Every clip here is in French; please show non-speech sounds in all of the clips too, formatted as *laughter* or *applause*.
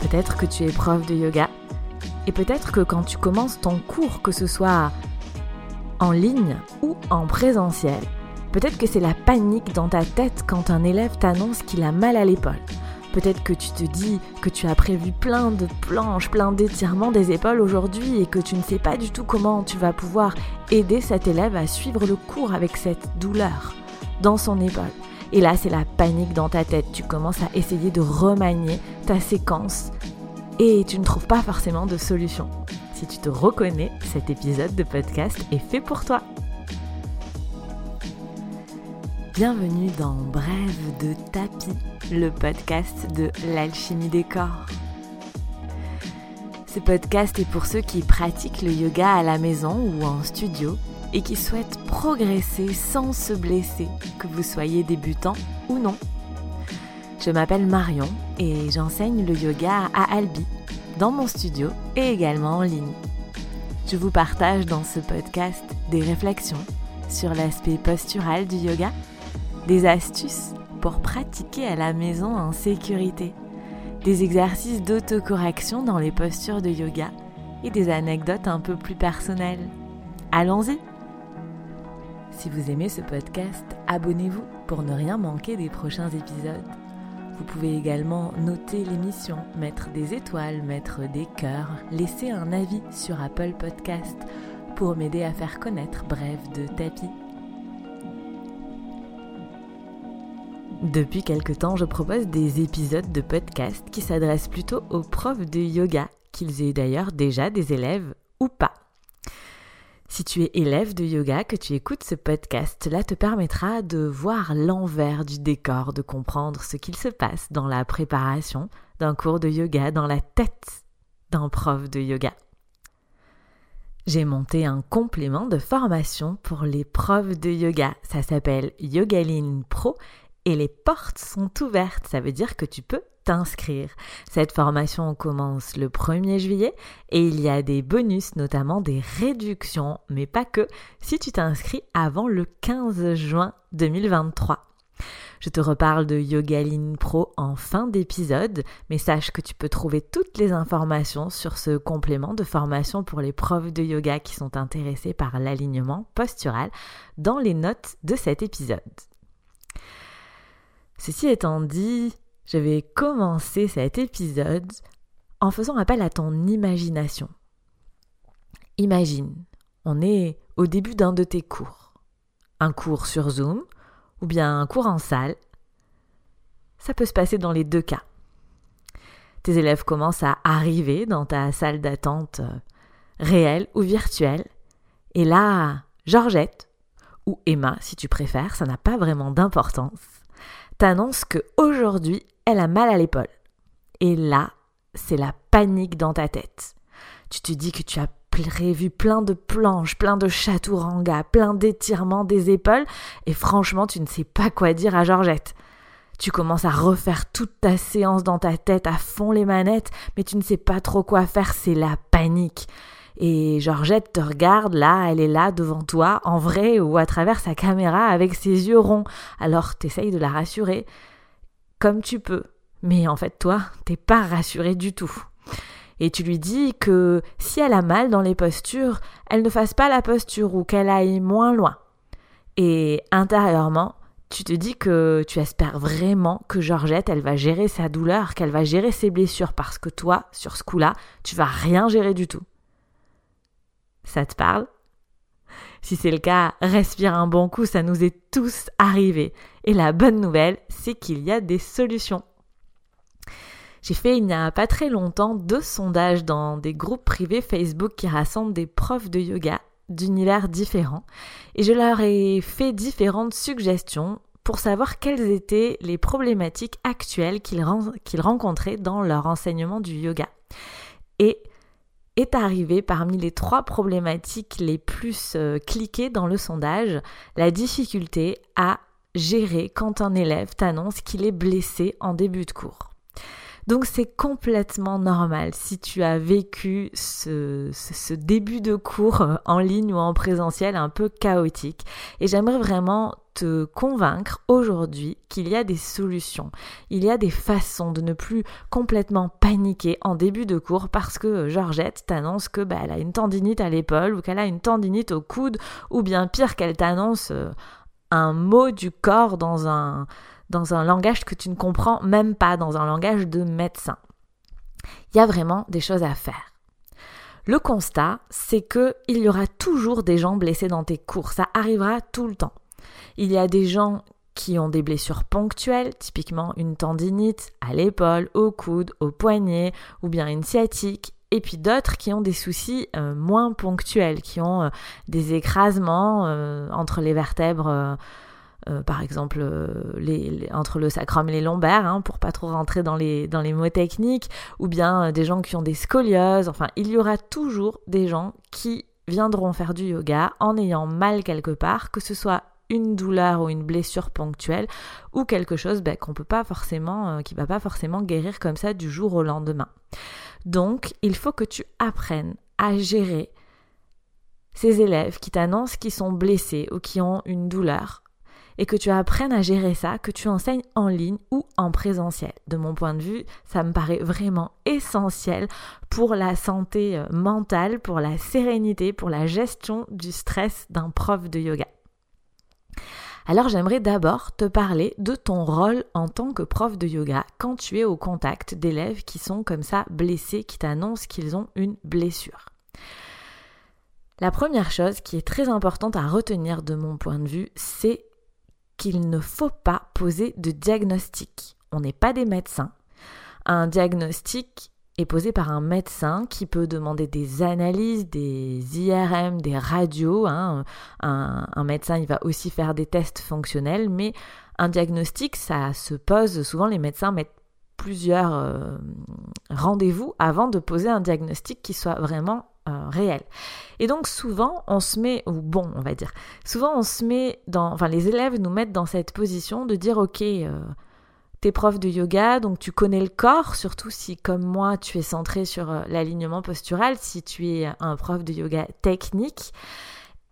Peut-être que tu es prof de yoga. Et peut-être que quand tu commences ton cours, que ce soit en ligne ou en présentiel, peut-être que c'est la panique dans ta tête quand un élève t'annonce qu'il a mal à l'épaule. Peut-être que tu te dis que tu as prévu plein de planches, plein d'étirements des épaules aujourd'hui et que tu ne sais pas du tout comment tu vas pouvoir aider cet élève à suivre le cours avec cette douleur dans son épaule. Et là, c'est la panique dans ta tête. Tu commences à essayer de remanier ta séquence et tu ne trouves pas forcément de solution. Si tu te reconnais, cet épisode de podcast est fait pour toi. Bienvenue dans Brève de tapis, le podcast de l'alchimie des corps. Ce podcast est pour ceux qui pratiquent le yoga à la maison ou en studio et qui souhaitent progresser sans se blesser, que vous soyez débutant ou non. Je m'appelle Marion et j'enseigne le yoga à Albi, dans mon studio et également en ligne. Je vous partage dans ce podcast des réflexions sur l'aspect postural du yoga des astuces pour pratiquer à la maison en sécurité, des exercices d'autocorrection dans les postures de yoga et des anecdotes un peu plus personnelles. Allons-y Si vous aimez ce podcast, abonnez-vous pour ne rien manquer des prochains épisodes. Vous pouvez également noter l'émission, mettre des étoiles, mettre des cœurs, laisser un avis sur Apple Podcast pour m'aider à faire connaître Bref de Tapis. Depuis quelque temps, je propose des épisodes de podcast qui s'adressent plutôt aux profs de yoga, qu'ils aient d'ailleurs déjà des élèves ou pas. Si tu es élève de yoga, que tu écoutes ce podcast, cela te permettra de voir l'envers du décor, de comprendre ce qu'il se passe dans la préparation d'un cours de yoga dans la tête d'un prof de yoga. J'ai monté un complément de formation pour les profs de yoga. Ça s'appelle Yogaline Pro et les portes sont ouvertes. Ça veut dire que tu peux t'inscrire. Cette formation commence le 1er juillet et il y a des bonus, notamment des réductions, mais pas que, si tu t'inscris avant le 15 juin 2023. Je te reparle de Yogaline Pro en fin d'épisode, mais sache que tu peux trouver toutes les informations sur ce complément de formation pour les profs de yoga qui sont intéressés par l'alignement postural dans les notes de cet épisode. Ceci étant dit, je vais commencer cet épisode en faisant appel à ton imagination. Imagine, on est au début d'un de tes cours. Un cours sur Zoom ou bien un cours en salle. Ça peut se passer dans les deux cas. Tes élèves commencent à arriver dans ta salle d'attente euh, réelle ou virtuelle. Et là, Georgette, ou Emma si tu préfères, ça n'a pas vraiment d'importance, t'annonce que aujourd'hui elle a mal à l'épaule. Et là, c'est la panique dans ta tête. Tu te dis que tu as prévu plein de planches, plein de chaturanga, plein d'étirements des épaules, et franchement, tu ne sais pas quoi dire à Georgette. Tu commences à refaire toute ta séance dans ta tête à fond les manettes, mais tu ne sais pas trop quoi faire, c'est la panique. Et Georgette te regarde là, elle est là devant toi, en vrai ou à travers sa caméra avec ses yeux ronds. Alors t'essayes de la rassurer comme tu peux. Mais en fait, toi, t'es pas rassuré du tout. Et tu lui dis que si elle a mal dans les postures, elle ne fasse pas la posture ou qu'elle aille moins loin. Et intérieurement, tu te dis que tu espères vraiment que Georgette, elle va gérer sa douleur, qu'elle va gérer ses blessures, parce que toi, sur ce coup-là, tu vas rien gérer du tout. Ça te parle? Si c'est le cas, respire un bon coup, ça nous est tous arrivé. Et la bonne nouvelle, c'est qu'il y a des solutions. J'ai fait il n'y a pas très longtemps deux sondages dans des groupes privés Facebook qui rassemblent des profs de yoga d'univers différents et je leur ai fait différentes suggestions pour savoir quelles étaient les problématiques actuelles qu'ils rencontraient dans leur enseignement du yoga. Et est arrivé parmi les trois problématiques les plus euh, cliquées dans le sondage, la difficulté à gérer quand un élève t'annonce qu'il est blessé en début de cours. Donc c'est complètement normal si tu as vécu ce, début de cours en ligne ou en présentiel un peu chaotique. Et j'aimerais vraiment te convaincre aujourd'hui qu'il y a des solutions, il y a des façons de ne plus complètement paniquer en début de cours parce que Georgette t'annonce que bah, elle a une tendinite à l'épaule ou qu'elle a une tendinite au coude ou bien pire qu'elle t'annonce euh, un mot du corps dans un dans un langage que tu ne comprends même pas, dans un langage de médecin. Il y a vraiment des choses à faire. Le constat, c'est que il y aura toujours des gens blessés dans tes cours, ça arrivera tout le temps. Il y a des gens qui ont des blessures ponctuelles, typiquement une tendinite à l'épaule, au coude, au poignet, ou bien une sciatique, et puis d'autres qui ont des soucis euh, moins ponctuels, qui ont euh, des écrasements euh, entre les vertèbres par exemple entre le sacrum et les lombaires, hein, pour pas trop rentrer dans les, mots techniques, ou bien des gens qui ont des scolioses, enfin il y aura toujours des gens qui viendront faire du yoga en ayant mal quelque part, que ce soit une douleur ou une blessure ponctuelle ou quelque chose ben, qu'on peut pas forcément, qui va pas forcément guérir comme ça du jour au lendemain. Donc, il faut que tu apprennes à gérer ces élèves qui t'annoncent qu'ils sont blessés ou qui ont une douleur et que tu apprennes à gérer ça, que tu enseignes en ligne ou en présentiel. De mon point de vue, ça me paraît vraiment essentiel pour la santé euh, mentale, pour la sérénité, pour la gestion du stress d'un prof de yoga. Alors j'aimerais d'abord te parler de ton rôle en tant que prof de yoga quand tu es au contact d'élèves qui sont comme ça blessés, qui t'annoncent qu'ils ont une blessure. La première chose qui est très importante à retenir de mon point de vue, c'est qu'il ne faut pas poser de diagnostic. On n'est pas des médecins. Un diagnostic est posé par un médecin qui peut demander des analyses, des IRM, des radios. Hein. Un, médecin, il va aussi faire des tests fonctionnels, mais un diagnostic, ça se pose, souvent les médecins mettent plusieurs euh, rendez-vous avant de poser un diagnostic qui soit vraiment euh, réel. Et donc souvent on se met, ou bon on va dire, souvent on se met dans, enfin les élèves nous mettent dans cette position de dire ok, euh, t'es prof de yoga, donc tu connais le corps, surtout si comme moi tu es centré sur euh, l'alignement postural, si tu es un prof de yoga technique.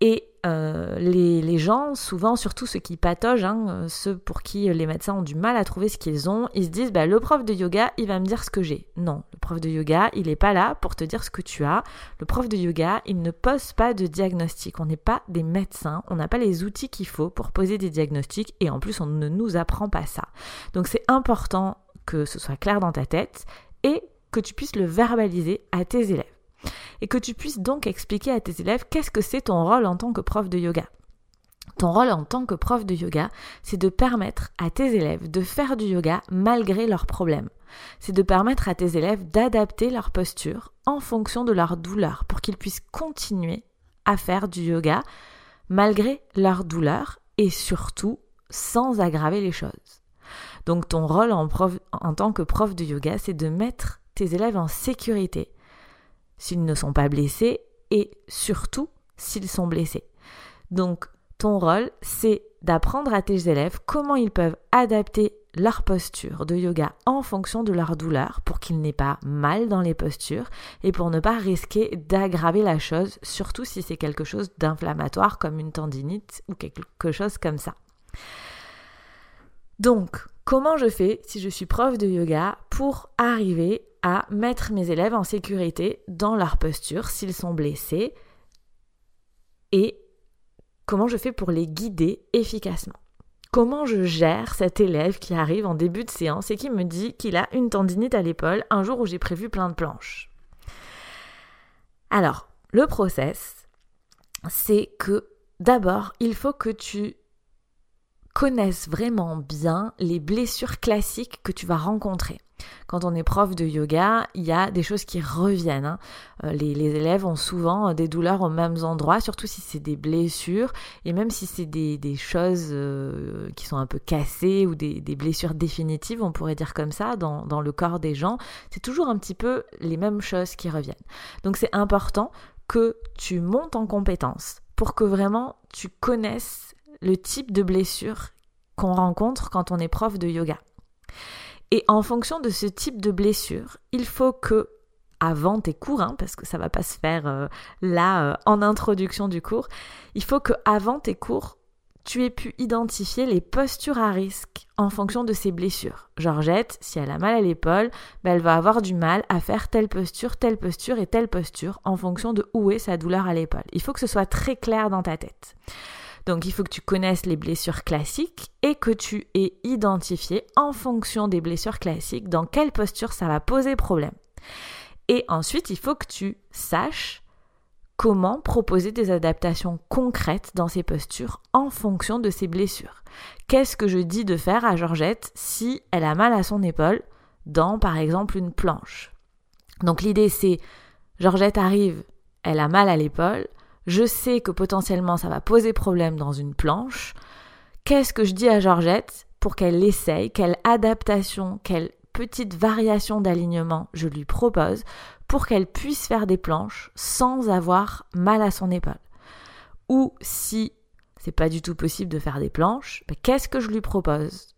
Et euh, les, gens, souvent, surtout ceux qui patogent, hein, euh, ceux pour qui les médecins ont du mal à trouver ce qu'ils ont, ils se disent bah, le prof de yoga, il va me dire ce que j'ai. Non, le prof de yoga, il n'est pas là pour te dire ce que tu as. Le prof de yoga, il ne pose pas de diagnostic. On n'est pas des médecins, on n'a pas les outils qu'il faut pour poser des diagnostics et en plus, on ne nous apprend pas ça. Donc, c'est important que ce soit clair dans ta tête et que tu puisses le verbaliser à tes élèves et que tu puisses donc expliquer à tes élèves qu'est-ce que c'est ton rôle en tant que prof de yoga. Ton rôle en tant que prof de yoga, c'est de permettre à tes élèves de faire du yoga malgré leurs problèmes. C'est de permettre à tes élèves d'adapter leur posture en fonction de leur douleur pour qu'ils puissent continuer à faire du yoga malgré leur douleur et surtout sans aggraver les choses. Donc ton rôle en, en tant que prof de yoga, c'est de mettre tes élèves en sécurité s'ils ne sont pas blessés et surtout s'ils sont blessés. Donc ton rôle, c'est d'apprendre à tes élèves comment ils peuvent adapter leur posture de yoga en fonction de leur douleur pour qu'ils n'aient pas mal dans les postures et pour ne pas risquer d'aggraver la chose, surtout si c'est quelque chose d'inflammatoire comme une tendinite ou quelque chose comme ça. Donc, comment je fais si je suis prof de yoga pour arriver à mettre mes élèves en sécurité dans leur posture s'ils sont blessés et comment je fais pour les guider efficacement. Comment je gère cet élève qui arrive en début de séance et qui me dit qu'il a une tendinite à l'épaule un jour où j'ai prévu plein de planches. Alors, le process, c'est que d'abord, il faut que tu connaissent vraiment bien les blessures classiques que tu vas rencontrer. Quand on est prof de yoga, il y a des choses qui reviennent. Hein. Euh, les, élèves ont souvent euh, des douleurs aux mêmes endroits, surtout si c'est des blessures, et même si c'est des, choses euh, qui sont un peu cassées ou des, blessures définitives, on pourrait dire comme ça, dans, le corps des gens, c'est toujours un petit peu les mêmes choses qui reviennent. Donc c'est important que tu montes en compétence pour que vraiment tu connaisses le type de blessure qu'on rencontre quand on est prof de yoga. Et en fonction de ce type de blessure, il faut que avant tes cours, hein, parce que ça va pas se faire euh, là euh, en introduction du cours, il faut que avant tes cours, tu aies pu identifier les postures à risque en fonction de ses blessures. Georgette, si elle a mal à l'épaule, ben elle va avoir du mal à faire telle posture, telle posture et telle posture en fonction de où est sa douleur à l'épaule. Il faut que ce soit très clair dans ta tête. Donc il faut que tu connaisses les blessures classiques et que tu aies identifié en fonction des blessures classiques dans quelle posture ça va poser problème. Et ensuite, il faut que tu saches comment proposer des adaptations concrètes dans ces postures en fonction de ses blessures. Qu'est-ce que je dis de faire à Georgette si elle a mal à son épaule dans par exemple une planche? Donc l'idée c'est Georgette arrive, elle a mal à l'épaule, je sais que potentiellement ça va poser problème dans une planche. Qu'est-ce que je dis à Georgette pour qu'elle essaye, quelle adaptation, quelle petite variation d'alignement je lui propose pour qu'elle puisse faire des planches sans avoir mal à son épaule? Ou si c'est pas du tout possible de faire des planches, ben, qu'est-ce que je lui propose?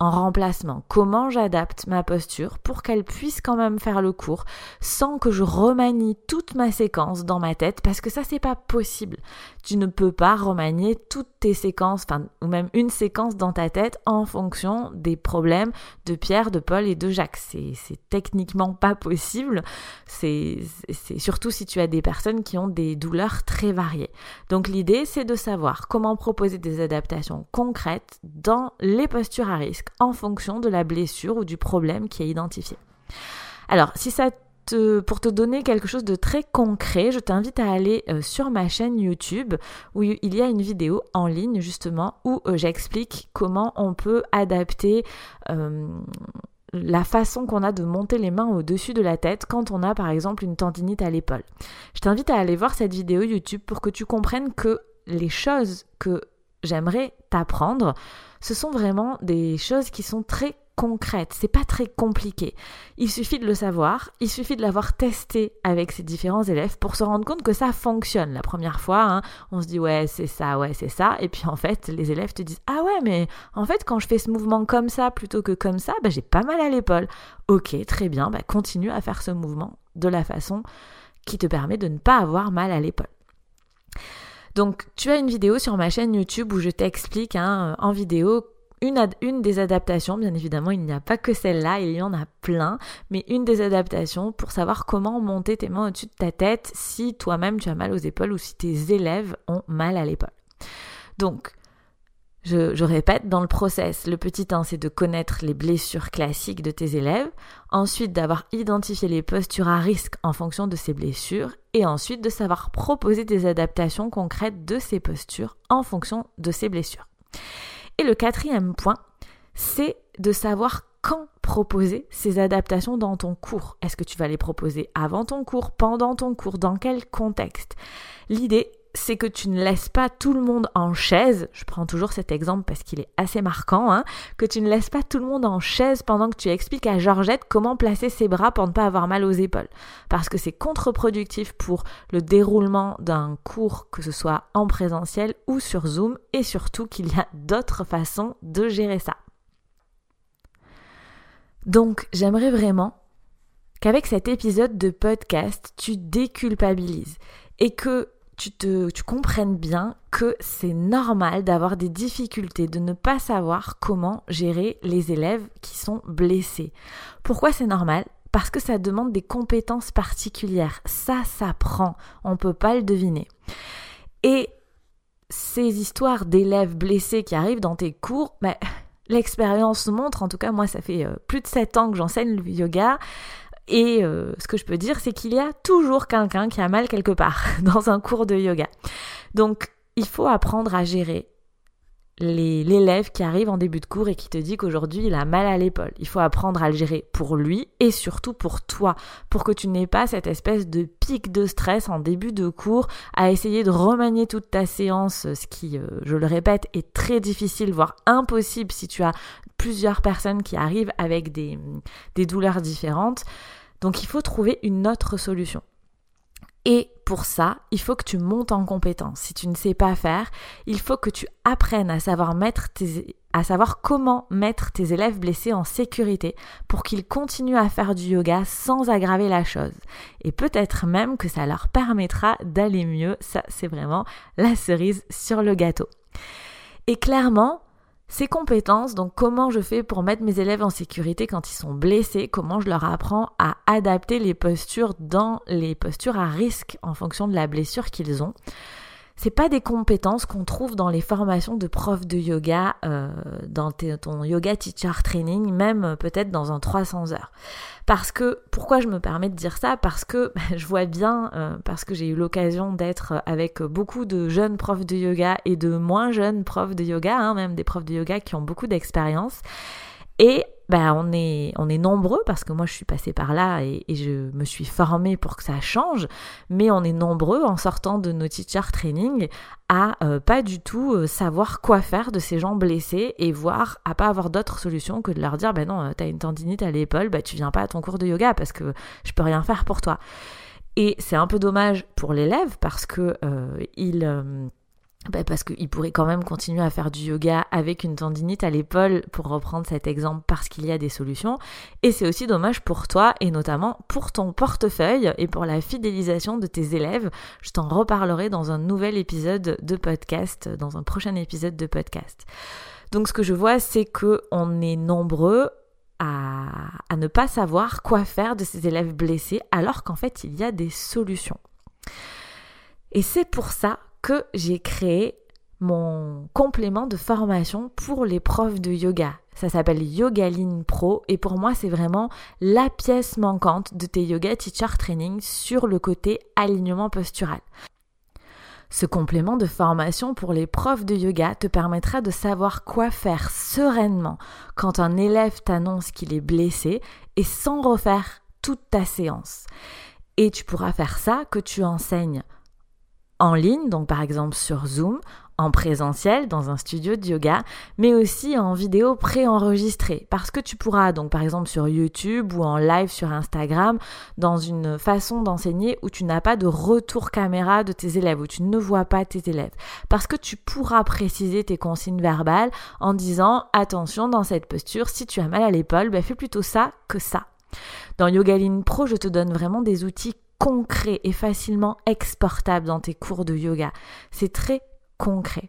En remplacement, comment j'adapte ma posture pour qu'elle puisse quand même faire le cours sans que je remanie toute ma séquence dans ma tête? Parce que ça c'est pas possible. Tu ne peux pas remanier toutes tes séquences, enfin ou même une séquence dans ta tête en fonction des problèmes de Pierre, de Paul et de Jacques. C'est, techniquement pas possible. C'est, c'est surtout si tu as des personnes qui ont des douleurs très variées. Donc l'idée c'est de savoir comment proposer des adaptations concrètes dans les postures à risque en fonction de la blessure ou du problème qui est identifié. Alors, si ça te, pour te donner quelque chose de très concret, je t'invite à aller euh, sur ma chaîne YouTube où il y a une vidéo en ligne justement où euh, j'explique comment on peut adapter euh, la façon qu'on a de monter les mains au-dessus de la tête quand on a par exemple une tendinite à l'épaule. Je t'invite à aller voir cette vidéo YouTube pour que tu comprennes que les choses que j'aimerais t'apprendre ce sont vraiment des choses qui sont très concrètes, c'est pas très compliqué. Il suffit de le savoir, il suffit de l'avoir testé avec ses différents élèves pour se rendre compte que ça fonctionne. La première fois, hein, on se dit ouais c'est ça, ouais c'est ça, et puis en fait les élèves te disent ah ouais mais en fait quand je fais ce mouvement comme ça plutôt que comme ça, bah, j'ai pas mal à l'épaule. Ok très bien, bah, continue à faire ce mouvement de la façon qui te permet de ne pas avoir mal à l'épaule. Donc tu as une vidéo sur ma chaîne YouTube où je t'explique hein, en vidéo une, une, des adaptations, bien évidemment, il n'y a pas que celle-là, il y en a plein, mais une des adaptations pour savoir comment monter tes mains au-dessus de ta tête si toi-même tu as mal aux épaules ou si tes élèves ont mal à l'épaule. Donc, je, répète, dans le process, le petit 1, c'est de connaître les blessures classiques de tes élèves, ensuite d'avoir identifié les postures à risque en fonction de ces blessures, et ensuite de savoir proposer des adaptations concrètes de ces postures en fonction de ces blessures. Et le quatrième point, c'est de savoir quand proposer ces adaptations dans ton cours. Est-ce que tu vas les proposer avant ton cours, pendant ton cours, dans quel contexte? L'idée, c'est que tu ne laisses pas tout le monde en chaise, je prends toujours cet exemple parce qu'il est assez marquant, hein, que tu ne laisses pas tout le monde en chaise pendant que tu expliques à Georgette comment placer ses bras pour ne pas avoir mal aux épaules. Parce que c'est contre-productif pour le déroulement d'un cours, que ce soit en présentiel ou sur Zoom, et surtout qu'il y a d'autres façons de gérer ça. Donc j'aimerais vraiment qu'avec cet épisode de podcast, tu déculpabilises et que tu, te, comprennes bien que c'est normal d'avoir des difficultés, de ne pas savoir comment gérer les élèves qui sont blessés. Pourquoi c'est normal? Parce que ça demande des compétences particulières. Ça s'apprend, on ne peut pas le deviner. Et ces histoires d'élèves blessés qui arrivent dans tes cours, l'expérience montre, en tout cas moi ça fait euh, plus de 7 ans que j'enseigne le yoga, et euh, ce que je peux dire, c'est qu'il y a toujours quelqu'un qui a mal quelque part *laughs* dans un cours de yoga. Donc, il faut apprendre à gérer l'élève qui arrive en début de cours et qui te dit qu'aujourd'hui il a mal à l'épaule. Il faut apprendre à le gérer pour lui et surtout pour toi, pour que tu n'aies pas cette espèce de pic de stress en début de cours à essayer de remanier toute ta séance, ce qui, euh, je le répète, est très difficile, voire impossible si tu as plusieurs personnes qui arrivent avec des, des douleurs différentes. Donc il faut trouver une autre solution. Et pour ça, il faut que tu montes en compétence. Si tu ne sais pas faire, il faut que tu apprennes à savoir mettre tes à savoir comment mettre tes élèves blessés en sécurité pour qu'ils continuent à faire du yoga sans aggraver la chose. Et peut-être même que ça leur permettra d'aller mieux. Ça, c'est vraiment la cerise sur le gâteau. Et clairement, ces compétences, donc comment je fais pour mettre mes élèves en sécurité quand ils sont blessés, comment je leur apprends à adapter les postures dans les postures à risque en fonction de la blessure qu'ils ont c'est pas des compétences qu'on trouve dans les formations de profs de yoga, euh, dans ton yoga teacher training, même euh, peut-être dans un 300 heures. Parce que, pourquoi je me permets de dire ça? Parce que *laughs* je vois bien, euh, parce que j'ai eu l'occasion d'être avec beaucoup de jeunes profs de yoga et de moins jeunes profs de yoga, hein, même des profs de yoga qui ont beaucoup d'expérience. Et ben, on, est, on est nombreux, parce que moi je suis passée par là et, je me suis formée pour que ça change, mais on est nombreux en sortant de nos teacher training à euh, pas du tout euh, savoir quoi faire de ces gens blessés et voir à pas avoir d'autre solution que de leur dire ben non, euh, t'as une tendinite à l'épaule, ben tu viens pas à ton cours de yoga parce que je peux rien faire pour toi. Et c'est un peu dommage pour l'élève parce que il bah, parce qu'il pourrait quand même continuer à faire du yoga avec une tendinite à l'épaule, pour reprendre cet exemple, parce qu'il y a des solutions. Et c'est aussi dommage pour toi, et notamment pour ton portefeuille et pour la fidélisation de tes élèves. Je t'en reparlerai dans un nouvel épisode de podcast, dans un prochain épisode de podcast. Donc ce que je vois, c'est que on est nombreux à ne pas savoir quoi faire de ces élèves blessés, alors qu'en fait, il y a des solutions. Et c'est pour ça que j'ai créé mon complément de formation pour les profs de yoga. Ça s'appelle Yogaline Pro et pour moi c'est vraiment la pièce manquante de tes yoga teacher training sur le côté alignement postural. Ce complément de formation pour les profs de yoga te permettra de savoir quoi faire sereinement quand un élève t'annonce qu'il est blessé et sans refaire toute ta séance. Et tu pourras faire ça que tu enseignes en ligne, donc par exemple sur Zoom, en présentiel dans un studio de yoga, mais aussi en vidéo préenregistrée. Parce que tu pourras donc par exemple sur YouTube ou en live sur Instagram, dans une façon d'enseigner où tu n'as pas de retour caméra de tes élèves, où tu ne vois pas tes élèves. Parce que tu pourras préciser tes consignes verbales en disant attention dans cette posture, si tu as mal à l'épaule, ben fais plutôt ça que ça. Dans Yogaline Pro, je te donne vraiment des outils concret et facilement exportable dans tes cours de yoga. C'est très concret.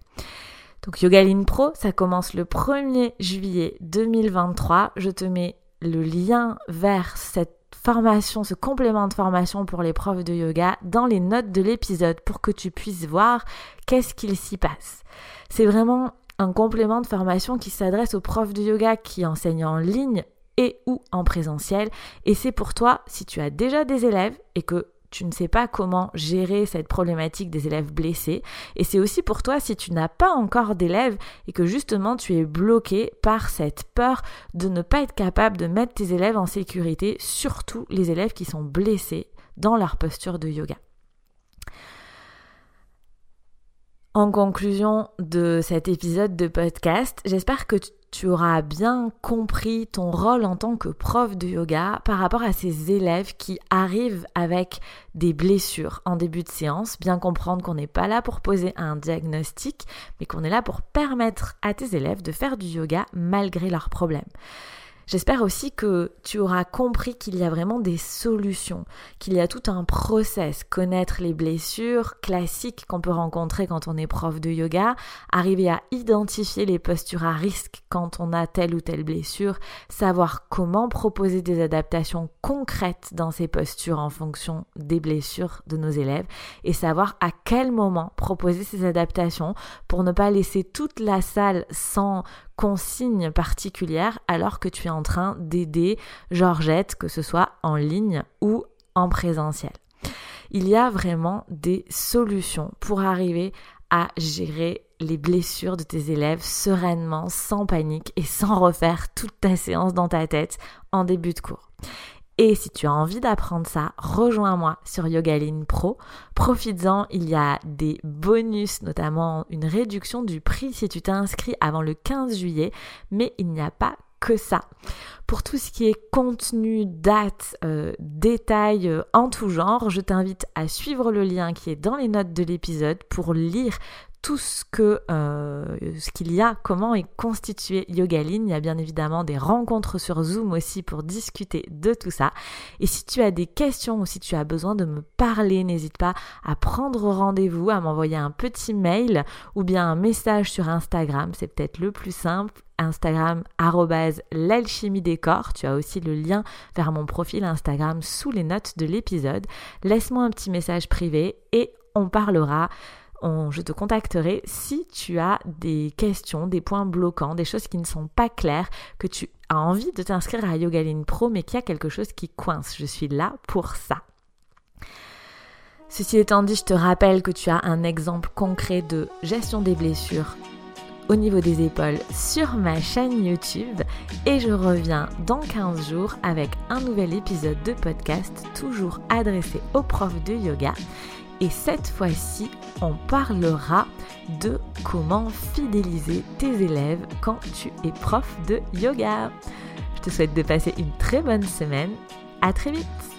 Donc Yogaline Pro, ça commence le 1er juillet 2023. Je te mets le lien vers cette formation, ce complément de formation pour les profs de yoga dans les notes de l'épisode pour que tu puisses voir qu'est-ce qu'il s'y passe. C'est vraiment un complément de formation qui s'adresse aux profs de yoga qui enseignent en ligne et ou en présentiel. Et c'est pour toi, si tu as déjà des élèves et que tu ne sais pas comment gérer cette problématique des élèves blessés. Et c'est aussi pour toi si tu n'as pas encore d'élèves et que justement tu es bloqué par cette peur de ne pas être capable de mettre tes élèves en sécurité, surtout les élèves qui sont blessés dans leur posture de yoga. En conclusion de cet épisode de podcast, j'espère que tu auras bien compris ton rôle en tant que prof de yoga par rapport à ces élèves qui arrivent avec des blessures en début de séance, bien comprendre qu'on n'est pas là pour poser un diagnostic, mais qu'on est là pour permettre à tes élèves de faire du yoga malgré leurs problèmes. J'espère aussi que tu auras compris qu'il y a vraiment des solutions, qu'il y a tout un process, connaître les blessures classiques qu'on peut rencontrer quand on est prof de yoga, arriver à identifier les postures à risque quand on a telle ou telle blessure, savoir comment proposer des adaptations concrètes dans ces postures en fonction des blessures de nos élèves et savoir à quel moment proposer ces adaptations pour ne pas laisser toute la salle sans consigne particulière alors que tu es en train d'aider Georgette, que ce soit en ligne ou en présentiel. Il y a vraiment des solutions pour arriver à gérer les blessures de tes élèves sereinement, sans panique et sans refaire toute ta séance dans ta tête en début de cours. Et si tu as envie d'apprendre ça, rejoins-moi sur Yogaline Pro. Profites-en, il y a des bonus, notamment une réduction du prix si tu t'inscris avant le 15 juillet, mais il n'y a pas que ça. Pour tout ce qui est contenu, date, euh, détails euh, en tout genre, je t'invite à suivre le lien qui est dans les notes de l'épisode pour lire tout ce que euh, ce qu'il y a, comment est constitué Yogaline. Il y a bien évidemment des rencontres sur Zoom aussi pour discuter de tout ça. Et si tu as des questions ou si tu as besoin de me parler, n'hésite pas à prendre rendez-vous, à m'envoyer un petit mail ou bien un message sur Instagram. C'est peut-être le plus simple. Instagram l'alchimie des corps. Tu as aussi le lien vers mon profil Instagram sous les notes de l'épisode. Laisse-moi un petit message privé et on parlera je te contacterai si tu as des questions, des points bloquants, des choses qui ne sont pas claires, que tu as envie de t'inscrire à Yogaline Pro, mais qu'il y a quelque chose qui coince. Je suis là pour ça. Ceci étant dit, je te rappelle que tu as un exemple concret de gestion des blessures au niveau des épaules sur ma chaîne YouTube et je reviens dans 15 jours avec un nouvel épisode de podcast toujours adressé aux profs de yoga et cette fois-ci, on parlera de comment fidéliser tes élèves quand tu es prof de yoga. Je te souhaite de passer une très bonne semaine. À très vite